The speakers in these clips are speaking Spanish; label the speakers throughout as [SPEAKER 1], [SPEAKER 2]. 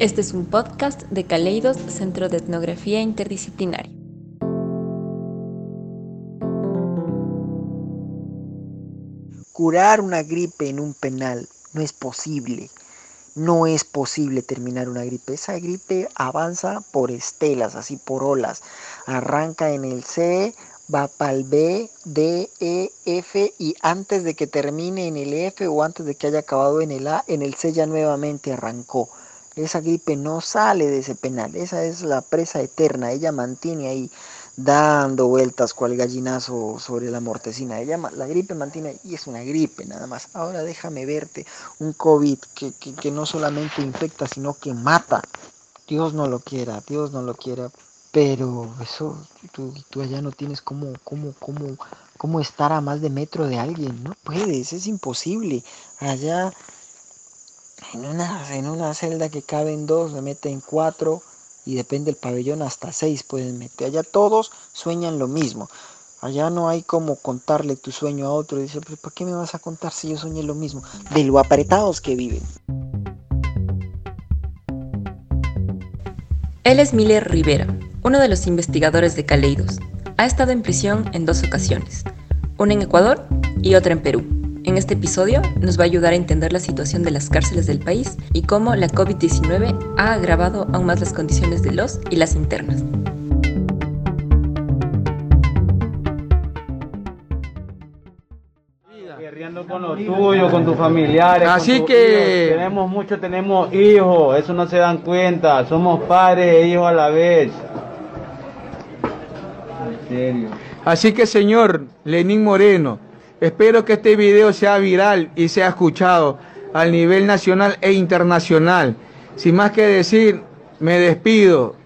[SPEAKER 1] Este es un podcast de Caleidos, Centro de Etnografía Interdisciplinaria.
[SPEAKER 2] Curar una gripe en un penal no es posible. No es posible terminar una gripe. Esa gripe avanza por estelas, así por olas. Arranca en el C, va para el B, D, E, F y antes de que termine en el F o antes de que haya acabado en el A, en el C ya nuevamente arrancó. Esa gripe no sale de ese penal, esa es la presa eterna, ella mantiene ahí dando vueltas cual gallinazo sobre la mortecina. Ella, la gripe mantiene y es una gripe nada más. Ahora déjame verte un COVID que, que no solamente infecta, sino que mata. Dios no lo quiera, Dios no lo quiera, pero eso, tú, tú allá no tienes cómo, cómo, cómo, cómo estar a más de metro de alguien, no puedes, es imposible. Allá en una, en una celda que caben dos, se meten cuatro y depende del pabellón hasta seis pueden meter. Allá todos sueñan lo mismo. Allá no hay como contarle tu sueño a otro y decir, pero ¿por qué me vas a contar si yo soñé lo mismo? De lo apretados que viven.
[SPEAKER 1] Él es Miller Rivera, uno de los investigadores de Caleidos. Ha estado en prisión en dos ocasiones, una en Ecuador y otra en Perú. En este episodio nos va a ayudar a entender la situación de las cárceles del país y cómo la COVID-19 ha agravado aún más las condiciones de los y las internas.
[SPEAKER 3] Guerreando con los tuyos, con tus familiares.
[SPEAKER 4] Así que
[SPEAKER 3] tenemos mucho, tenemos hijos, eso no se dan cuenta. Somos padres e hijos a la vez.
[SPEAKER 4] Así que señor Lenín Moreno, espero que este video sea viral y sea escuchado al nivel nacional e internacional. Sin más que decir, me despido.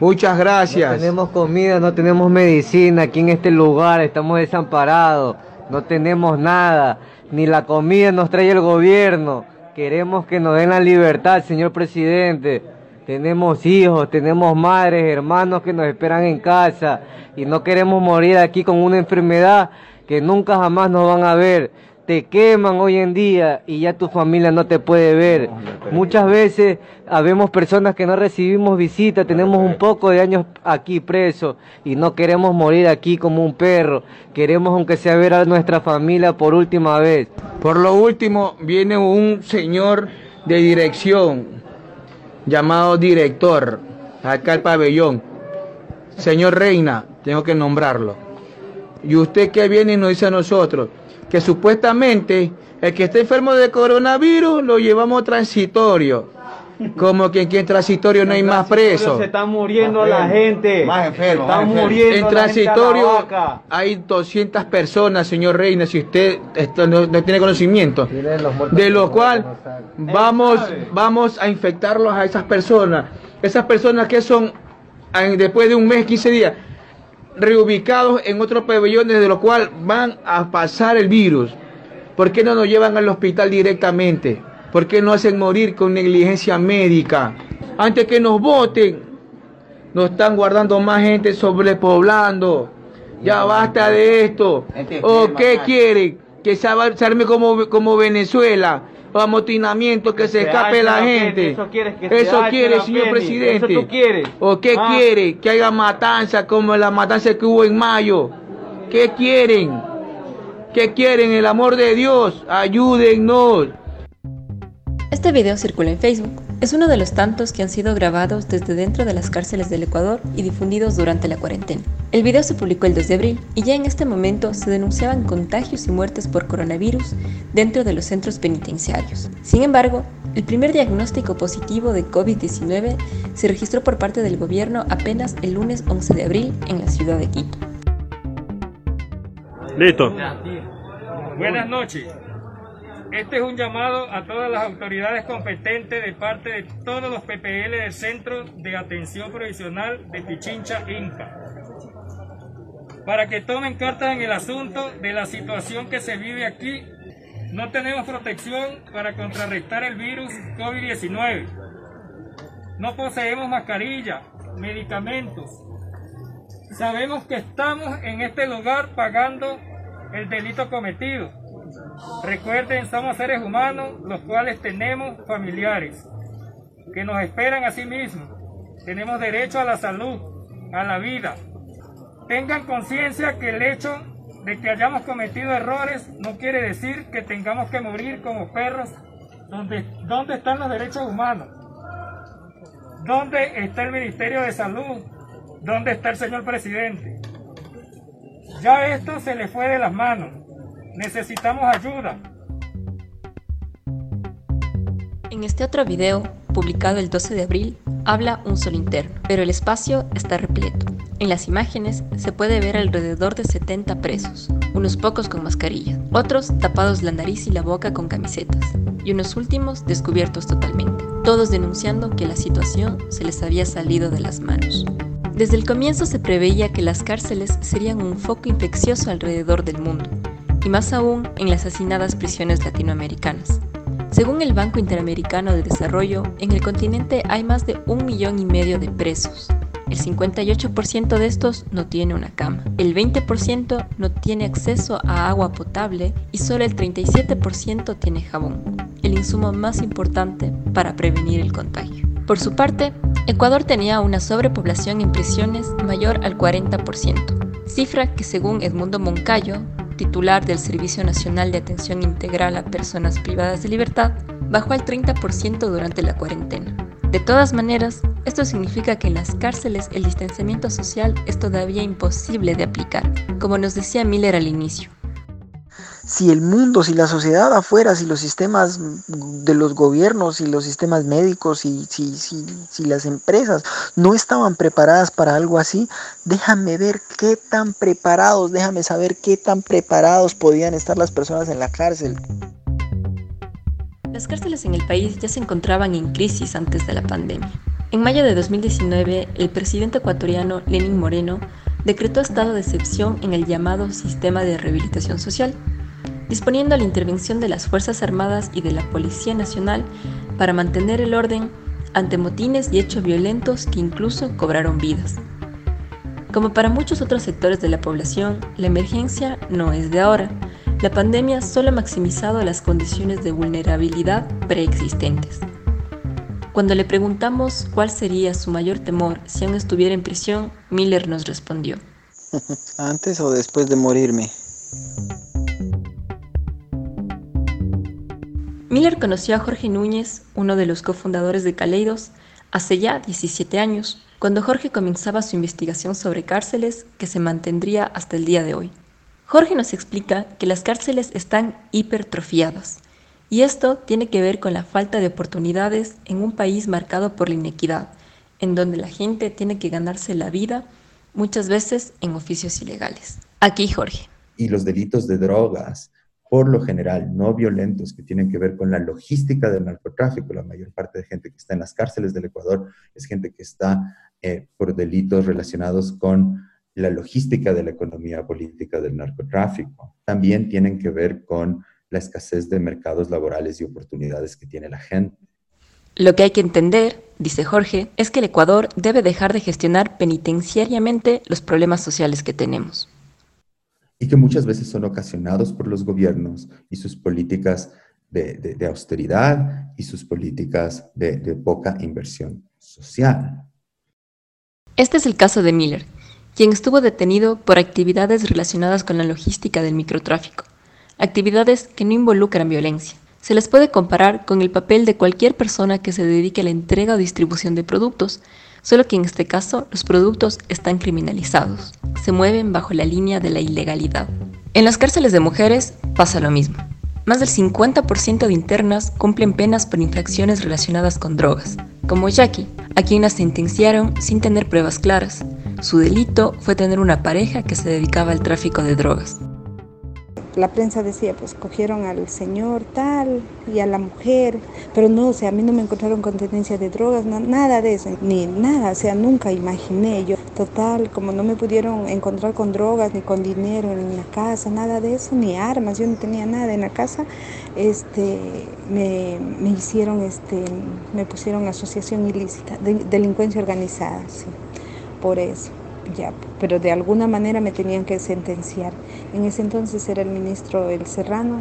[SPEAKER 4] Muchas gracias.
[SPEAKER 5] No tenemos comida, no tenemos medicina aquí en este lugar, estamos desamparados, no tenemos nada, ni la comida nos trae el gobierno. Queremos que nos den la libertad, señor presidente. Tenemos hijos, tenemos madres, hermanos que nos esperan en casa y no queremos morir aquí con una enfermedad que nunca jamás nos van a ver. Te queman hoy en día y ya tu familia no te puede ver. Muchas veces habemos personas que no recibimos visita, tenemos un poco de años aquí presos y no queremos morir aquí como un perro. Queremos aunque sea ver a nuestra familia por última vez.
[SPEAKER 4] Por lo último, viene un señor de dirección llamado director, acá al pabellón. Señor Reina, tengo que nombrarlo. Y usted que viene y nos dice a nosotros que supuestamente el que está enfermo de coronavirus lo llevamos transitorio. Como que en transitorio no hay más presos.
[SPEAKER 3] Se está muriendo la gente.
[SPEAKER 4] Más enfermo. Está muriendo En transitorio hay 200 personas, señor Reina, si usted no, tiene conocimiento. De lo cual vamos, vamos a infectarlos a esas personas. Esas personas que son después de un mes, 15 días, reubicados en otro pabellón desde lo cual van a pasar el virus. ¿Por qué no nos llevan al hospital directamente? ¿Por qué no hacen morir con negligencia médica? Antes que nos voten, nos están guardando más gente sobrepoblando. Ya basta de esto. ¿O qué quieren? Que se arme como, como Venezuela amotinamiento, que se escape la gente. Eso quiere, eso quiere señor presidente.
[SPEAKER 3] Eso tú quieres.
[SPEAKER 4] ¿O qué ah. quiere? Que haya matanza como la matanza que hubo en mayo. ¿Qué quieren? ¿Qué quieren? El amor de Dios, ayúdennos.
[SPEAKER 1] Este video circula en Facebook. Es uno de los tantos que han sido grabados desde dentro de las cárceles del Ecuador y difundidos durante la cuarentena. El video se publicó el 2 de abril y ya en este momento se denunciaban contagios y muertes por coronavirus dentro de los centros penitenciarios. Sin embargo, el primer diagnóstico positivo de COVID-19 se registró por parte del gobierno apenas el lunes 11 de abril en la ciudad de Quito.
[SPEAKER 6] Listo.
[SPEAKER 7] Buenas noches. Este es un llamado a todas las autoridades competentes de parte de todos los PPL del Centro de Atención Provisional de Pichincha, Inca, para que tomen cartas en el asunto de la situación que se vive aquí. No tenemos protección para contrarrestar el virus COVID-19. No poseemos mascarilla, medicamentos. Sabemos que estamos en este lugar pagando el delito cometido Recuerden, somos seres humanos, los cuales tenemos familiares. que nos esperan a sí mismos. Tenemos derecho a la salud, a la vida. Tengan conciencia que el hecho de que hayamos cometido errores no quiere decir que tengamos que morir como perros. ¿Dónde, dónde están los derechos humanos? ¿Dónde está el Ministerio de Salud? ¿Dónde está el señor presidente? Ya esto se le fue de las manos. Necesitamos ayuda.
[SPEAKER 1] En este otro video, publicado el 12 de abril, habla un solo interno, pero el espacio está repleto. En las imágenes se puede ver alrededor de 70 presos, unos pocos con mascarillas, otros tapados la nariz y la boca con camisetas, y unos últimos descubiertos totalmente, todos denunciando que la situación se les había salido de las manos. Desde el comienzo se preveía que las cárceles serían un foco infeccioso alrededor del mundo, y más aún en las hacinadas prisiones latinoamericanas. Según el Banco Interamericano de Desarrollo, en el continente hay más de un millón y medio de presos. El 58% de estos no tiene una cama, el 20% no tiene acceso a agua potable y solo el 37% tiene jabón, el insumo más importante para prevenir el contagio. Por su parte, Ecuador tenía una sobrepoblación en prisiones mayor al 40%, cifra que según Edmundo Moncayo, titular del Servicio Nacional de Atención Integral a Personas Privadas de Libertad, bajó al 30% durante la cuarentena. De todas maneras, esto significa que en las cárceles el distanciamiento social es todavía imposible de aplicar, como nos decía Miller al inicio
[SPEAKER 2] si el mundo, si la sociedad afuera, si los sistemas de los gobiernos, si los sistemas médicos, si, si, si, si las empresas no estaban preparadas para algo así, déjame ver qué tan preparados, déjame saber qué tan preparados podían estar las personas en la cárcel.
[SPEAKER 1] Las cárceles en el país ya se encontraban en crisis antes de la pandemia. En mayo de 2019, el presidente ecuatoriano Lenín Moreno decretó estado de excepción en el llamado Sistema de Rehabilitación Social, disponiendo la intervención de las Fuerzas Armadas y de la Policía Nacional para mantener el orden ante motines y hechos violentos que incluso cobraron vidas. Como para muchos otros sectores de la población, la emergencia no es de ahora. La pandemia solo ha maximizado las condiciones de vulnerabilidad preexistentes. Cuando le preguntamos cuál sería su mayor temor si aún estuviera en prisión, Miller nos respondió.
[SPEAKER 2] ¿Antes o después de morirme?
[SPEAKER 1] Miller conoció a Jorge Núñez, uno de los cofundadores de Caleidos, hace ya 17 años, cuando Jorge comenzaba su investigación sobre cárceles que se mantendría hasta el día de hoy. Jorge nos explica que las cárceles están hipertrofiadas, y esto tiene que ver con la falta de oportunidades en un país marcado por la inequidad, en donde la gente tiene que ganarse la vida muchas veces en oficios ilegales. Aquí Jorge.
[SPEAKER 6] Y los delitos de drogas, por lo general no violentos que tienen que ver con la logística del narcotráfico. La mayor parte de gente que está en las cárceles del Ecuador es gente que está eh, por delitos relacionados con la logística de la economía política del narcotráfico. También tienen que ver con la escasez de mercados laborales y oportunidades que tiene la gente.
[SPEAKER 1] Lo que hay que entender, dice Jorge, es que el Ecuador debe dejar de gestionar penitenciariamente los problemas sociales que tenemos
[SPEAKER 6] y que muchas veces son ocasionados por los gobiernos y sus políticas de, austeridad y sus políticas de, poca inversión social.
[SPEAKER 1] Este es el caso de Miller, quien estuvo detenido por actividades relacionadas con la logística del microtráfico, actividades que no involucran violencia. Se les puede comparar con el papel de cualquier persona que se dedique a la entrega o distribución de productos, solo que en este caso los productos están criminalizados, se mueven bajo la línea de la ilegalidad. En las cárceles de mujeres pasa lo mismo. Más del 50% de internas cumplen penas por infracciones relacionadas con drogas, como Jackie, a quien la sentenciaron sin tener pruebas claras. Su delito fue tener una pareja que se dedicaba al tráfico de drogas
[SPEAKER 8] la prensa decía, pues cogieron al señor tal y a la mujer, pero no, o sea, a mí no me encontraron con tendencia de drogas, nada de eso, ni nada, o sea, nunca imaginé yo. Total, como no me pudieron encontrar con drogas, ni con dinero en la casa, nada de eso, ni armas, yo no tenía nada en la casa, este, me, hicieron, este, me pusieron asociación ilícita, delincuencia organizada, sí, por eso ya, pero de alguna manera me tenían que sentenciar. En ese entonces era el ministro El Serrano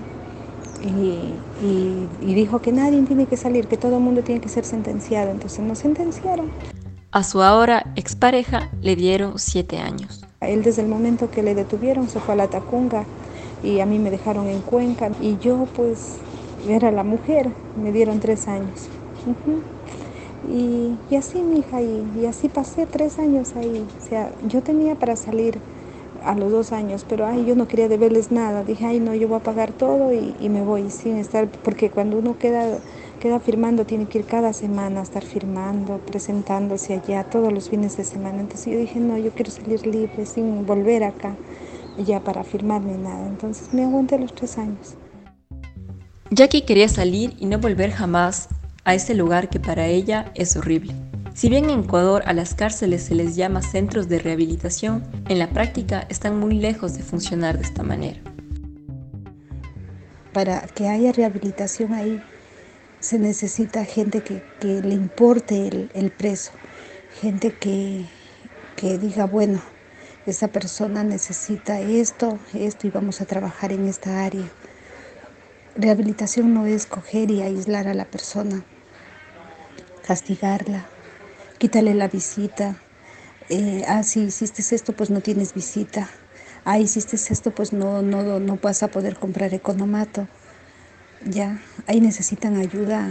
[SPEAKER 8] y, dijo que nadie tiene que salir, que todo el mundo tiene que ser sentenciado. Entonces nos sentenciaron.
[SPEAKER 1] A su ahora expareja le dieron siete años.
[SPEAKER 8] él desde el momento que le detuvieron se fue a la Tacunga y a mí me dejaron en Cuenca y yo pues era la mujer, me dieron tres años. y, y, así mi hija, y, y así pasé tres años ahí. O sea, yo tenía para salir a los dos años, pero ay, yo no quería deberles nada. Dije, ay, no, yo voy a pagar todo y, me voy sin estar, porque cuando uno queda, queda firmando, tiene que ir cada semana a estar firmando, presentándose allá todos los fines de semana. Entonces yo dije, no, yo quiero salir libre, sin volver acá ya para firmarme nada. Entonces me aguanté los tres años.
[SPEAKER 1] Jackie quería salir y no volver jamás a ese lugar que para ella es horrible. Si bien en Ecuador a las cárceles se les llama centros de rehabilitación, en la práctica están muy lejos de funcionar de esta manera.
[SPEAKER 8] Para que haya rehabilitación ahí se necesita gente que, le importe el, preso, gente que, que diga, bueno, esa persona necesita esto, esto y vamos a trabajar en esta área. Rehabilitación no es coger y aislar a la persona, castigarla, quítale la visita. Eh, ah, si hiciste esto, pues no tienes visita. Ah, hiciste esto, pues no, no, no vas a poder comprar economato. Ya, ahí necesitan ayuda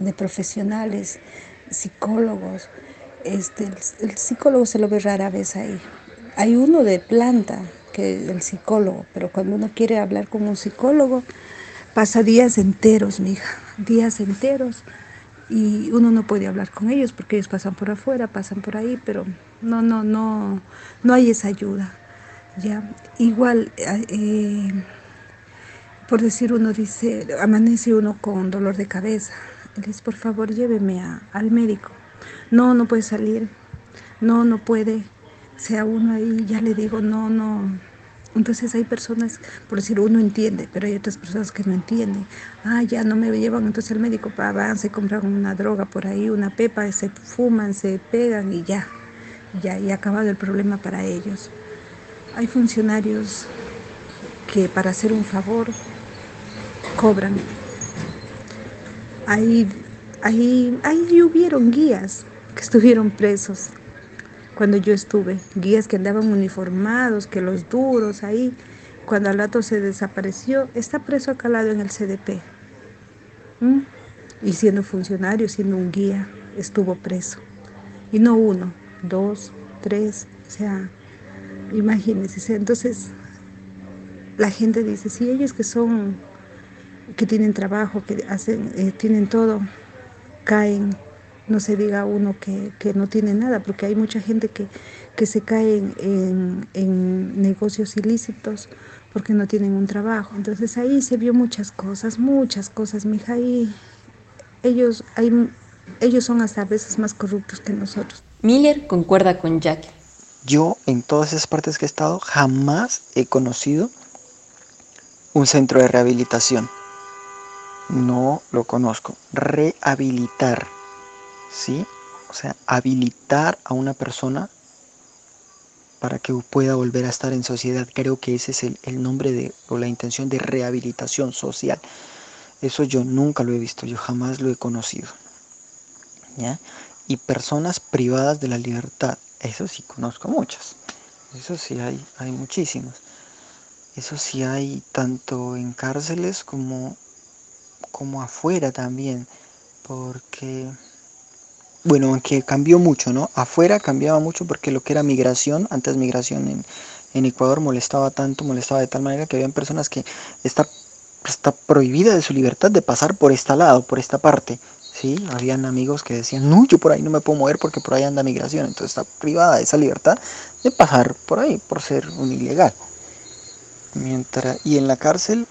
[SPEAKER 8] de profesionales, psicólogos. Este, el, psicólogo se lo ve rara vez ahí. Hay uno de planta, que es el psicólogo, pero cuando uno quiere hablar con un psicólogo, pasa días enteros, mija, días enteros y uno no puede hablar con ellos porque ellos pasan por afuera, pasan por ahí, pero no, no, no, no hay esa ayuda. ¿ya? Igual, eh, por decir uno dice, amanece uno con dolor de cabeza, le dice, por favor lléveme al médico. No, no puede salir, no, no puede, sea uno ahí, ya le digo, no, no, entonces hay personas, por decir, uno entiende, pero hay otras personas que no entienden. Ah, ya no me llevan, entonces el médico van, se compran una droga por ahí, una pepa, se fuman, se pegan y ya, ya, y ha acabado el problema para ellos. Hay funcionarios que para hacer un favor cobran. Ahí, ahí, ahí hubieron guías que estuvieron presos cuando yo estuve, guías que andaban uniformados, que los duros ahí, cuando al rato se desapareció, está preso acalado en el CDP. Y siendo funcionario, siendo un guía, estuvo preso. Y no uno, dos, tres, o sea, imagínense. Entonces, la gente dice, sí, ellos que son, que tienen trabajo, que hacen, eh, tienen todo, caen no se diga uno que, no tiene nada, porque hay mucha gente que, que se cae en, en, negocios ilícitos porque no tienen un trabajo. Entonces ahí se vio muchas cosas, muchas cosas, mija, y ellos, hay, ellos son hasta a veces más corruptos que nosotros.
[SPEAKER 1] Miller concuerda con Jack.
[SPEAKER 2] Yo en todas esas partes que he estado jamás he conocido un centro de rehabilitación. No lo conozco. Rehabilitar ¿sí? O sea, habilitar a una persona para que pueda volver a estar en sociedad. Creo que ese es el, nombre de, o la intención de rehabilitación social. Eso yo nunca lo he visto, yo jamás lo he conocido. ¿ya? Y personas privadas de la libertad, eso sí conozco muchas. Eso sí hay, hay muchísimos. Eso sí hay tanto en cárceles como, como afuera también. Porque bueno, aunque cambió mucho, ¿no? Afuera cambiaba mucho porque lo que era migración, antes migración en, en Ecuador molestaba tanto, molestaba de tal manera que habían personas que está, está prohibida de su libertad de pasar por este lado, por esta parte. ¿sí? Habían amigos que decían, no, yo por ahí no me puedo mover porque por ahí anda migración. Entonces está privada de esa libertad de pasar por ahí, por ser un ilegal. Mientras, y en la cárcel,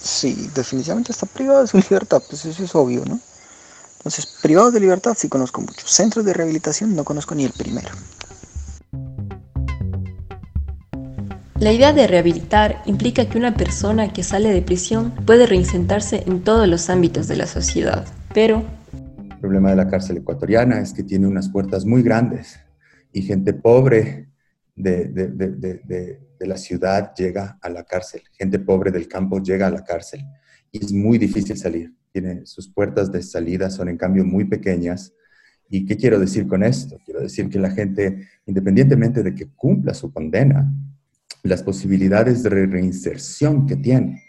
[SPEAKER 2] sí, definitivamente está privada de su libertad, pues eso es obvio, ¿no? Entonces, privados de libertad sí conozco muchos. Centros de rehabilitación no conozco ni el primero.
[SPEAKER 1] La idea de rehabilitar implica que una persona que sale de prisión puede reinsentarse en todos los ámbitos de la sociedad, pero...
[SPEAKER 6] El problema de la cárcel ecuatoriana es que tiene unas puertas muy grandes y gente pobre de, de, de, de la ciudad llega a la cárcel, gente pobre del campo llega a la cárcel y es muy difícil salir. Tiene, sus puertas de salida son en cambio muy pequeñas. ¿Y qué quiero decir con esto? Quiero decir que la gente, independientemente de que cumpla su condena, las posibilidades de reinserción que tiene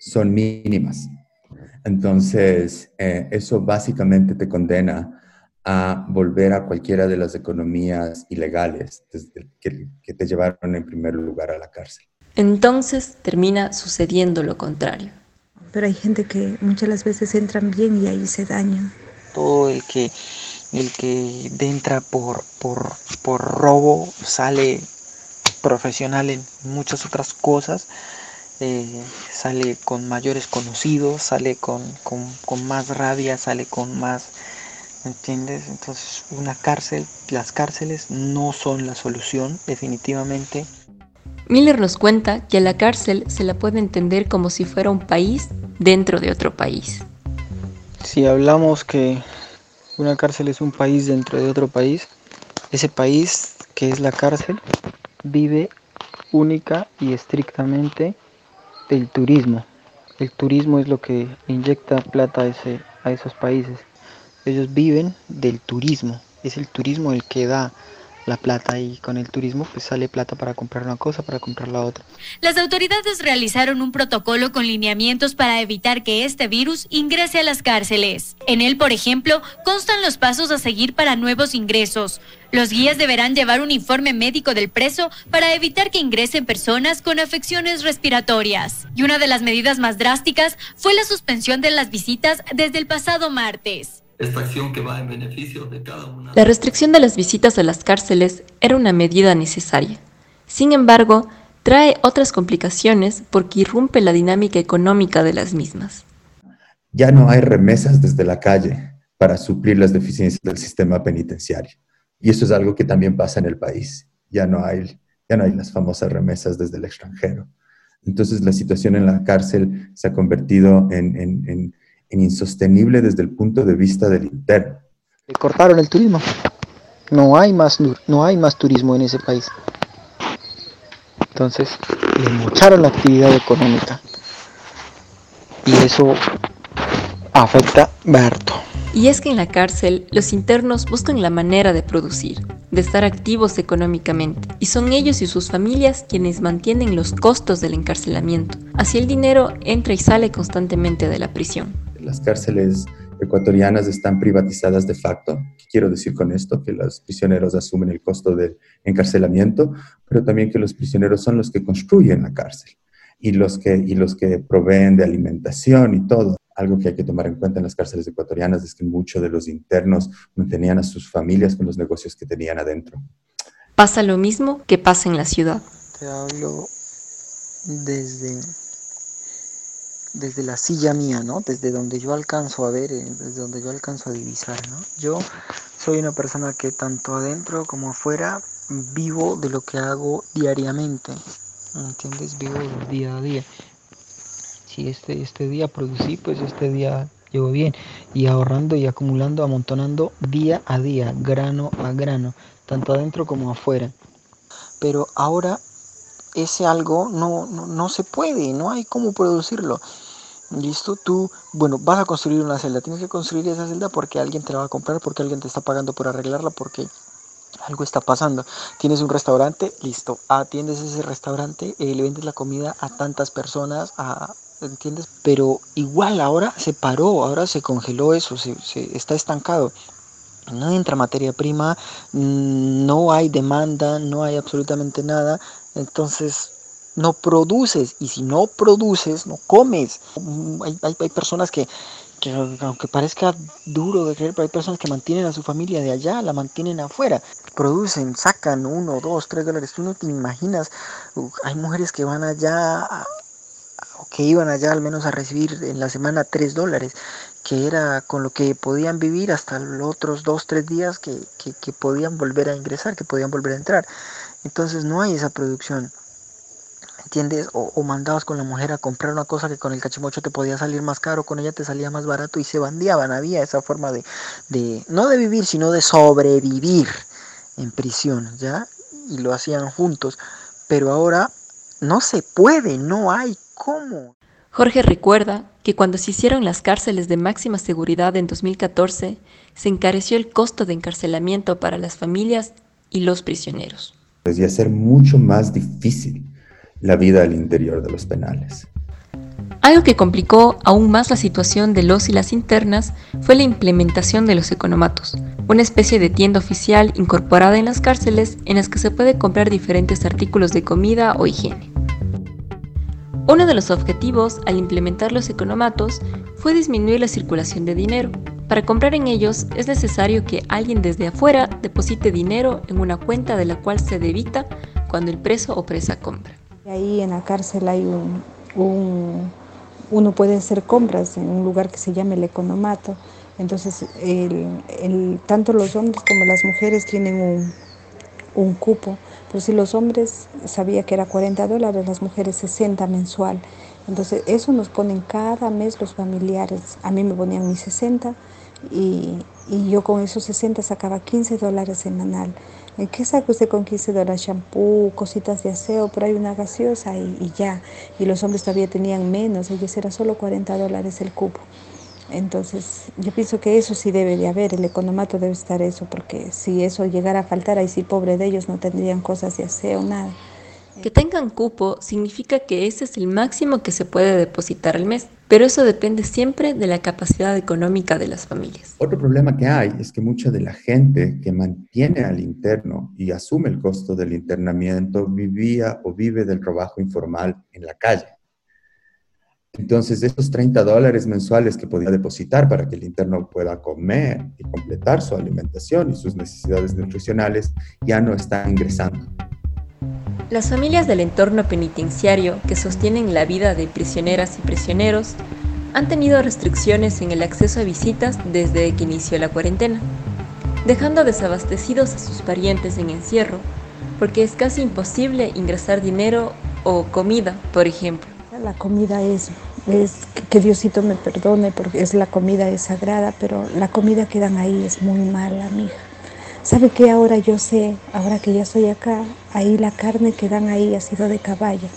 [SPEAKER 6] son mínimas. Entonces, eh, eso básicamente te condena a volver a cualquiera de las economías ilegales que, que te llevaron en primer lugar a la cárcel.
[SPEAKER 1] Entonces termina sucediendo lo contrario.
[SPEAKER 8] Pero hay gente que muchas las veces entran bien y ahí se dañan.
[SPEAKER 2] Todo el que, el que entra por, por, por robo sale profesional en muchas otras cosas eh, sale con mayores conocidos, sale con, con, más rabia, sale con más, ¿entiendes? Entonces una cárcel, las cárceles no son la solución definitivamente.
[SPEAKER 1] Miller nos cuenta que a la cárcel se la puede entender como si fuera un país dentro de otro país.
[SPEAKER 2] Si hablamos que una cárcel es un país dentro de otro país, ese país que es la cárcel vive única y estrictamente del turismo. El turismo es lo que inyecta plata a, ese, a esos países. Ellos viven del turismo. Es el turismo el que da la plata y con el turismo pues sale plata para comprar una cosa, para comprar la otra.
[SPEAKER 9] Las autoridades realizaron un protocolo con lineamientos para evitar que este virus ingrese a las cárceles. En él, por ejemplo, constan los pasos a seguir para nuevos ingresos. Los guías deberán llevar un informe médico del preso para evitar que ingresen personas con afecciones respiratorias. Y una de las medidas más drásticas fue la suspensión de las visitas desde el pasado martes
[SPEAKER 10] esta acción que va en beneficio de cada una.
[SPEAKER 1] La restricción de las visitas a las cárceles era una medida necesaria. Sin embargo, trae otras complicaciones porque irrumpe la dinámica económica de las mismas.
[SPEAKER 6] Ya no hay remesas desde la calle para suplir las deficiencias del sistema penitenciario. Y eso es algo que también pasa en el país. Ya no hay, ya no hay las famosas remesas desde el extranjero. Entonces la situación en la cárcel se ha convertido en, en insostenible desde el punto de vista del interno.
[SPEAKER 2] Le cortaron el turismo. No hay más, no hay más turismo en ese país. Entonces, le mocharon la actividad económica. Y eso afecta harto.
[SPEAKER 1] Y es que en la cárcel los internos buscan la manera de producir, de estar activos económicamente, y son ellos y sus familias quienes mantienen los costos del encarcelamiento. Así el dinero entra y sale constantemente de la prisión
[SPEAKER 6] las cárceles ecuatorianas están privatizadas de facto. ¿Qué quiero decir con esto? Que los prisioneros asumen el costo del encarcelamiento, pero también que los prisioneros son los que construyen la cárcel y los que, y los que proveen de alimentación y todo. Algo que hay que tomar en cuenta en las cárceles ecuatorianas es que muchos de los internos mantenían a sus familias con los negocios que tenían adentro.
[SPEAKER 1] Pasa lo mismo que pasa en la ciudad.
[SPEAKER 2] Te hablo desde desde la silla mía, ¿no? Desde donde yo alcanzo a ver, eh, desde donde yo alcanzo a divisar, ¿no? Yo soy una persona que tanto adentro como afuera vivo de lo que hago diariamente, ¿entiendes? Vivo día a día. Si este, este día producí, pues este día llevo bien. Y ahorrando y acumulando, amontonando día a día, grano a grano, tanto adentro como afuera. Pero ahora ese algo no, no, no se puede, no hay cómo producirlo. ¿Listo? Tú, bueno, vas a construir una celda. Tienes que construir esa celda porque alguien te la va a comprar, porque alguien te está pagando por arreglarla, porque algo está pasando. Tienes un restaurante, listo. Atiendes ese restaurante, eh, le vendes la comida a tantas personas, a, ¿entiendes? Pero igual ahora se paró, ahora se congeló eso, se, se está estancado. No entra materia prima, mm, no hay demanda, no hay absolutamente nada. Entonces no produces y si no produces, no comes. Hay, hay, personas que, que, aunque parezca duro de creer, pero hay personas que mantienen a su familia de allá, la mantienen afuera. Producen, sacan uno, dos, tres dólares. Tú no te imaginas, hay mujeres que van allá, que iban allá al menos a recibir en la semana tres dólares, que era con lo que podían vivir hasta los otros dos, tres días que, que, que podían volver a ingresar, que podían volver a entrar. Entonces no hay esa producción. ¿Entiendes? O, mandabas con la mujer a comprar una cosa que con el cachimocho te podía salir más caro, con ella te salía más barato y se bandeaban. Había esa forma de, de no de vivir, sino de sobrevivir en prisión, ¿ya? Y lo hacían juntos. Pero ahora no se puede, no hay cómo.
[SPEAKER 1] Jorge recuerda que cuando se hicieron las cárceles de máxima seguridad en 2014, se encareció el costo de encarcelamiento para las familias y los prisioneros.
[SPEAKER 6] Y hacer mucho más difícil la vida al interior de los penales.
[SPEAKER 1] Algo que complicó aún más la situación de los y las internas fue la implementación de los economatos, una especie de tienda oficial incorporada en las cárceles en las que se puede comprar diferentes artículos de comida o higiene. Uno de los objetivos al implementar los economatos fue disminuir la circulación de dinero. Para comprar en ellos es necesario que alguien desde afuera deposite dinero en una cuenta de la cual se debita cuando el preso o presa compra.
[SPEAKER 8] Ahí en la cárcel hay un, uno puede hacer compras en un lugar que se llama el economato. Entonces, tanto los hombres como las mujeres tienen un, un cupo. Pero si los hombres sabía que era 40 dólares, las mujeres 60 mensual. Entonces, eso nos ponen cada mes los familiares. A mí me ponían mis 60 y, y yo con esos 60 sacaba 15 dólares en anal. ¿Qué saca usted con 15 dólares? Shampoo, cositas de aseo, por ahí una gaseosa y, ya. Y los hombres todavía tenían menos, ellos era solo 40 dólares el cupo. Entonces, yo pienso que eso sí debe de haber, el economato debe estar eso, porque si eso llegara a faltar, ahí sí, pobre de ellos, no tendrían cosas de aseo, nada.
[SPEAKER 1] Que tengan cupo significa que ese es el máximo que se puede depositar al mes, pero eso depende siempre de la capacidad económica de las familias.
[SPEAKER 6] Otro problema que hay es que mucha de la gente que mantiene al interno y asume el costo del internamiento vivía o vive del trabajo informal en la calle. Entonces, esos 30 dólares mensuales que podía depositar para que el interno pueda comer y completar su alimentación y sus necesidades nutricionales ya no están ingresando.
[SPEAKER 1] Las familias del entorno penitenciario que sostienen la vida de prisioneras y prisioneros han tenido restricciones en el acceso a visitas desde que inició la cuarentena, dejando desabastecidos a sus parientes en encierro, porque es casi imposible ingresar dinero o comida, por ejemplo.
[SPEAKER 8] La comida es, es que Diosito me perdone porque es la comida sagrada, pero la comida que dan ahí es muy mala, mija. ¿Sabe qué? Ahora yo sé, ahora que ya estoy acá, ahí la carne que dan ahí ha sido de caballo.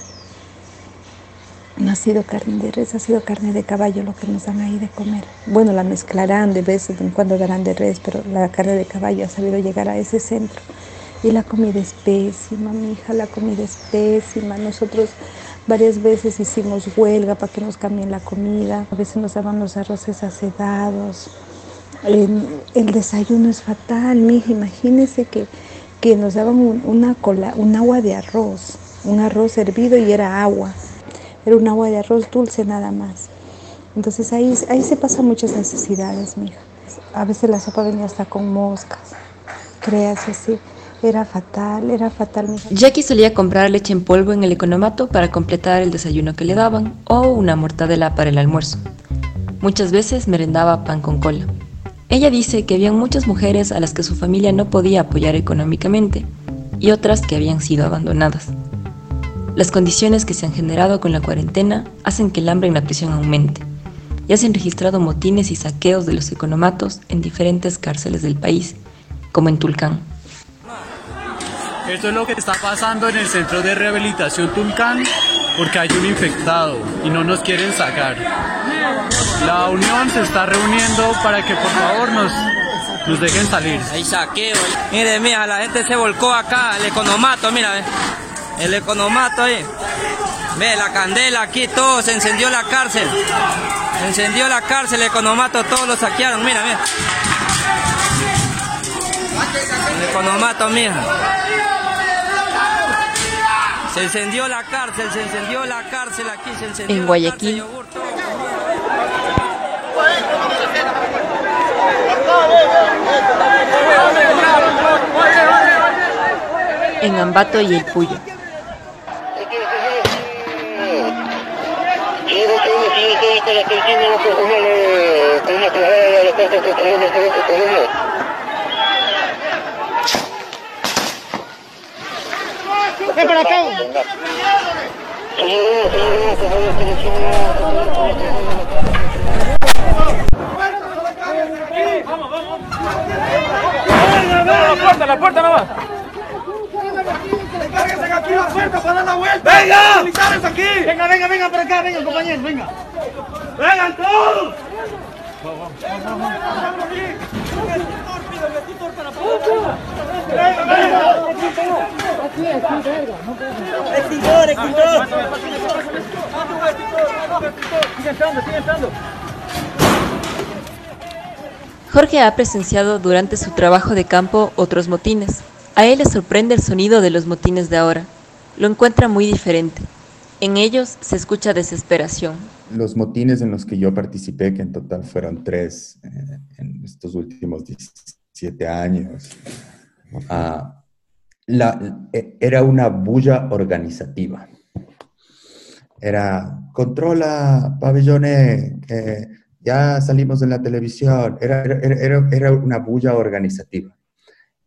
[SPEAKER 8] No ha sido carne de res, ha sido carne de caballo lo que nos dan ahí de comer. Bueno, la mezclarán de vez en cuando darán de res, pero la carne de caballo ha sabido llegar a ese centro. Y la comida es pésima, mi hija, la comida es pésima. Nosotros varias veces hicimos huelga para que nos cambien la comida. A veces nos daban los arroces acedados el desayuno es fatal, mija. Imagínese que, que nos daban una cola, un agua de arroz, un arroz hervido y era agua. Era un agua de arroz dulce nada más. Entonces ahí, ahí se pasan muchas necesidades, mija. A veces la sopa venía hasta con moscas. Créase, sí. Era fatal, era fatal. Mija.
[SPEAKER 1] Jackie solía comprar leche en polvo en el economato para completar el desayuno que le daban o una mortadela para el almuerzo. Muchas veces merendaba pan con cola. Ella dice que habían muchas mujeres a las que su familia no podía apoyar económicamente y otras que habían sido abandonadas. Las condiciones que se han generado con la cuarentena hacen que el hambre en la prisión aumente. Ya se han registrado motines y saqueos de los economatos en diferentes cárceles del país, como en Tulcán.
[SPEAKER 11] Esto es lo que está pasando en el centro de rehabilitación Tulcán porque hay un infectado y no nos quieren sacar. La unión se está reuniendo para que por favor nos, nos dejen salir.
[SPEAKER 12] Hay saqueo. Mire, mira, la gente se volcó acá, el economato, mira, el economato ahí. Ve la candela aquí, todo, se encendió la cárcel. Se encendió la cárcel, el economato, todos lo saquearon, mira, mira. El economato, mira. Se encendió la cárcel, se encendió la cárcel aquí, se encendió
[SPEAKER 1] en Guayaquil. En Ambato y el Puyo.
[SPEAKER 13] Ven para acá. Vamos, vamos. La puerta, la puerta nomás. Aquí. la puerta para dar la vuelta. ¡Venga! ¡Militares aquí! Venga, venga, venga para acá, venga, compañeros, venga. ¡Vengan todos!
[SPEAKER 1] Jorge ha presenciado durante su trabajo de campo otros motines. A él le sorprende el sonido de los motines de ahora. Lo encuentra muy diferente. En ellos se escucha desesperación.
[SPEAKER 6] Los motines en los que yo participé, que en total fueron tres eh, en estos últimos 17 años, ah, e, era una bulla organizativa. Era, controla pabellones, eh, ya salimos en la televisión, era, era, era, una bulla organizativa.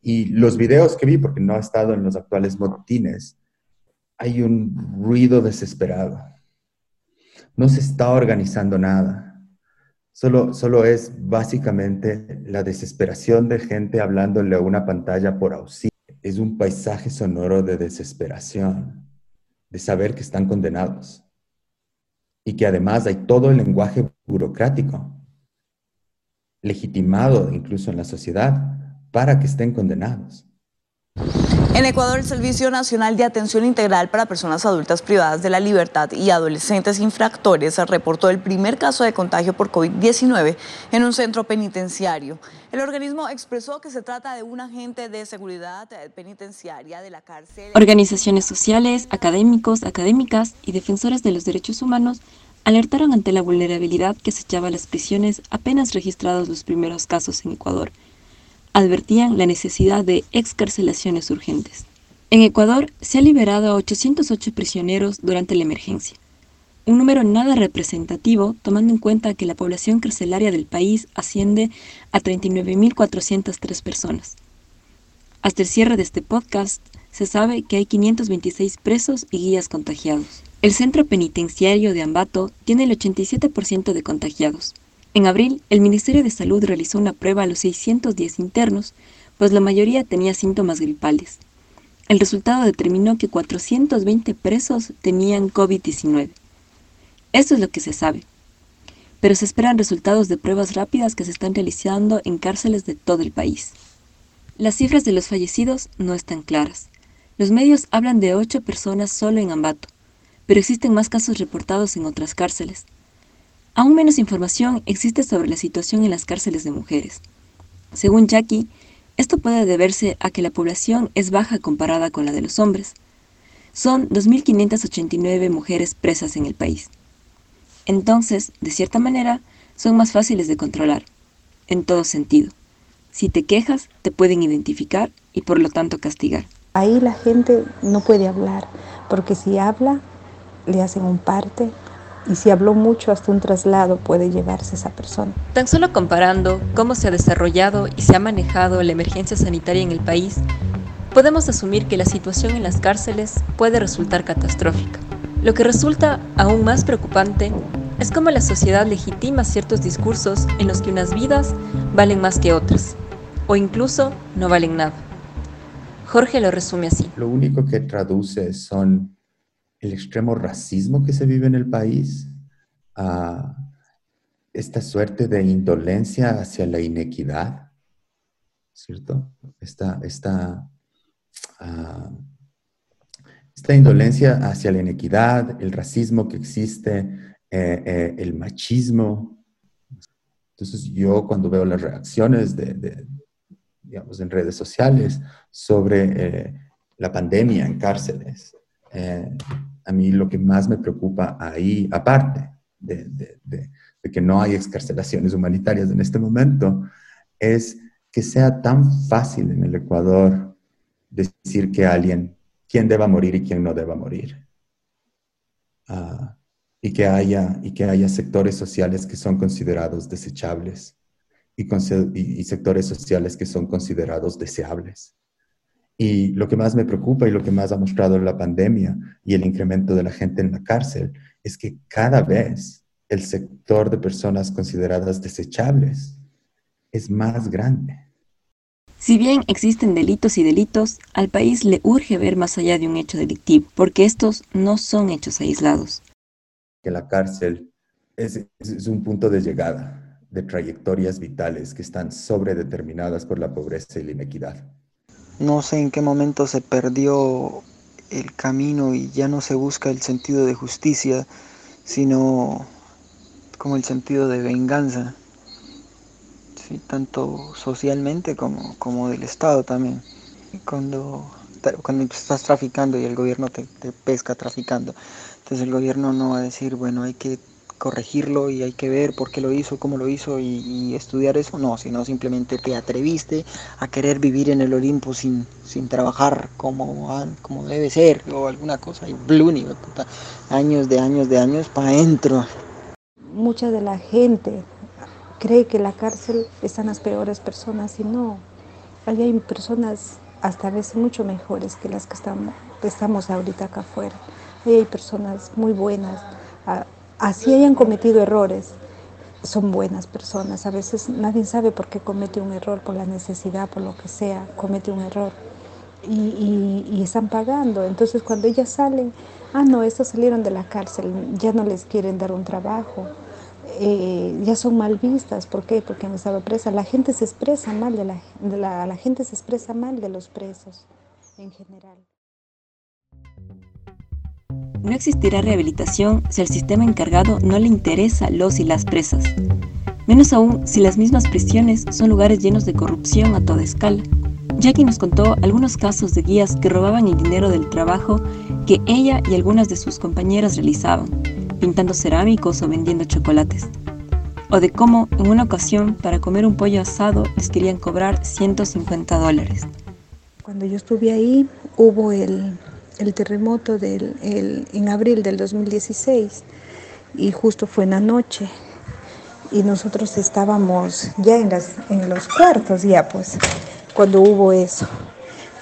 [SPEAKER 6] Y los videos que vi, porque no he estado en los actuales motines, hay un ruido desesperado. No se está organizando nada. Solo, solo es básicamente la desesperación de gente hablándole a una pantalla por auxilio. Es un paisaje sonoro de desesperación, de saber que están condenados y que además hay todo el lenguaje burocrático, legitimado incluso en la sociedad, para que estén condenados.
[SPEAKER 14] En Ecuador, el Servicio Nacional de Atención Integral para Personas Adultas Privadas de la Libertad y Adolescentes Infractores reportó el primer caso de contagio por COVID-19 en un centro penitenciario. El organismo expresó que se trata de un agente de seguridad penitenciaria de la cárcel.
[SPEAKER 1] Organizaciones sociales, académicos, académicas y defensores de los derechos humanos alertaron ante la vulnerabilidad que se echaba a las prisiones apenas registrados los primeros casos en Ecuador. Advertían la necesidad de excarcelaciones urgentes. En Ecuador se ha liberado a 808 prisioneros durante la emergencia, un número nada representativo tomando en cuenta que la población carcelaria del país asciende a 39.403 personas. Hasta el cierre de este podcast, se sabe que hay 526 presos y guías contagiados. El centro penitenciario de Ambato tiene el 87% de contagiados. En abril, el Ministerio de Salud realizó una prueba a los 610 internos, pues la mayoría tenía síntomas gripales. El resultado determinó que 420 presos tenían COVID-19. Esto es lo que se sabe. Pero se esperan resultados de pruebas rápidas que se están realizando en cárceles de todo el país. Las cifras de los fallecidos no están claras. Los medios hablan de 8 personas solo en Ambato, pero existen más casos reportados en otras cárceles. Aún menos información existe sobre la situación en las cárceles de mujeres. Según Jackie, esto puede deberse a que la población es baja comparada con la de los hombres. Son 2.589 mujeres presas en el país. Entonces, de cierta manera, son más fáciles de controlar, en todo sentido. Si te quejas, te pueden identificar y por lo tanto castigar.
[SPEAKER 8] Ahí la gente no puede hablar, porque si habla, le hacen un parte y si habló mucho hasta un traslado puede llevarse esa persona.
[SPEAKER 1] Tan solo comparando cómo se ha desarrollado y se ha manejado la emergencia sanitaria en el país, podemos asumir que la situación en las cárceles puede resultar catastrófica. Lo que resulta aún más preocupante es cómo la sociedad legitima ciertos discursos en los que unas vidas valen más que otras, o incluso no valen nada. Jorge lo resume así.
[SPEAKER 6] Lo único que traduce son el extremo racismo que se vive en el país, esta suerte de indolencia hacia la inequidad, ¿cierto? Esta, esta, uh, esta indolencia hacia la inequidad, el racismo que existe, eh, eh, el machismo. Entonces yo cuando veo las reacciones de, digamos, en redes sociales sobre eh, la pandemia en cárceles, a mí lo que más me preocupa ahí, aparte de, que no hay excarcelaciones humanitarias en este momento, es que sea tan fácil en el Ecuador decir que alguien, quién deba morir y quién no deba morir. Ah, y, que haya, y que haya sectores sociales que son considerados desechables y, y sectores sociales que son considerados deseables. Y lo que más me preocupa y lo que más ha mostrado la pandemia y el incremento de la gente en la cárcel es que cada vez el sector de personas consideradas desechables es más grande.
[SPEAKER 1] Si bien existen delitos y delitos, al país le urge ver más allá de un hecho delictivo, porque estos no son hechos aislados.
[SPEAKER 6] Que la cárcel es, es un punto de llegada de trayectorias vitales que están sobredeterminadas por la pobreza y la inequidad.
[SPEAKER 2] No sé en qué momento se perdió el camino y ya no se busca el sentido de justicia, sino como el sentido de venganza, ¿sí? tanto socialmente como, como del Estado también. Cuando, cuando estás traficando y el gobierno te, te pesca traficando, entonces el gobierno no va a decir, bueno, hay que corregirlo y hay que ver por qué lo hizo, cómo lo hizo y, estudiar eso, no, sino simplemente te atreviste a querer vivir en el Olimpo sin, sin trabajar como, como debe ser o alguna cosa y bluni, años de años de años para adentro.
[SPEAKER 8] Mucha de la gente cree que la cárcel están las peores personas y no, ahí hay personas hasta a veces mucho mejores que las que estamos, estamos ahorita acá afuera. Ahí hay personas muy buenas, así hayan cometido errores, son buenas personas. A veces nadie sabe por qué comete un error, por la necesidad, por lo que sea, comete un error. Y, están pagando. Entonces cuando ellas salen, ah, no, estos salieron de la cárcel, ya no les quieren dar un trabajo. Eh, ya son mal vistas, ¿por qué? Porque han estado presa. La gente se expresa mal de la, la gente se expresa mal de los presos en general.
[SPEAKER 1] No existirá rehabilitación si al sistema encargado no le interesa los y las presas. Menos aún si las mismas prisiones son lugares llenos de corrupción a toda escala. Jackie nos contó algunos casos de guías que robaban el dinero del trabajo que ella y algunas de sus compañeras realizaban, pintando cerámicos o vendiendo chocolates. O de cómo en una ocasión para comer un pollo asado les querían cobrar 150 dólares.
[SPEAKER 8] Cuando yo estuve ahí hubo el el terremoto del, en abril del 2016 y justo fue en la noche y nosotros estábamos ya en, las, en los cuartos ya pues cuando hubo eso.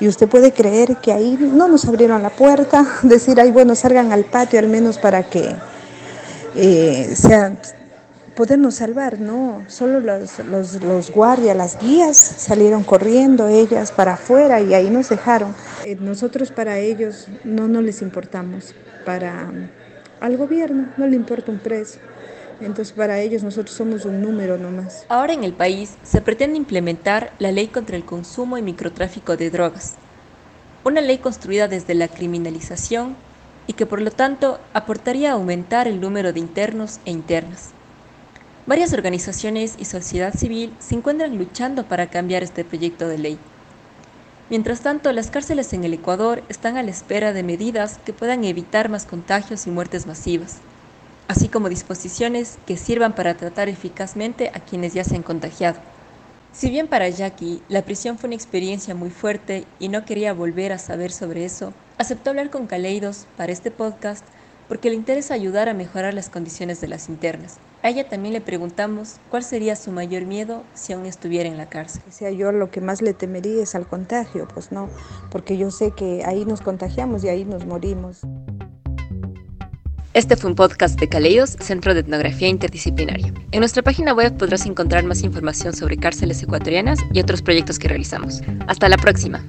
[SPEAKER 8] Y usted puede creer que ahí no nos abrieron la puerta, decir, ay, bueno, salgan al patio al menos para que eh, podernos salvar, no, solo los, los, los, guardias, las guías salieron corriendo ellas para afuera y ahí nos dejaron. Eh, nosotros para ellos no, no les importamos, para al gobierno no le importa un precio. Entonces para ellos nosotros somos un número nomás.
[SPEAKER 1] Ahora en el país se pretende implementar la ley contra el consumo y microtráfico de drogas. Una ley construida desde la criminalización y que por lo tanto aportaría a aumentar el número de internos e internas. Varias organizaciones y sociedad civil se encuentran luchando para cambiar este proyecto de ley. Mientras tanto, las cárceles en el Ecuador están a la espera de medidas que puedan evitar más contagios y muertes masivas, así como disposiciones que sirvan para tratar eficazmente a quienes ya se han contagiado. Si bien para Jackie la prisión fue una experiencia muy fuerte y no quería volver a saber sobre eso, aceptó hablar con Caleidos para este podcast porque le interesa ayudar a mejorar las condiciones de las internas. A ella también le preguntamos cuál sería su mayor miedo si aún estuviera en la cárcel.
[SPEAKER 8] O sea, yo lo que más le temería es al contagio, pues no, porque yo sé que ahí nos contagiamos y ahí nos morimos.
[SPEAKER 1] Este fue un podcast de Caleidos, Centro de Etnografía Interdisciplinaria. En nuestra página web podrás encontrar más información sobre cárceles ecuatorianas y otros proyectos que realizamos. Hasta la próxima.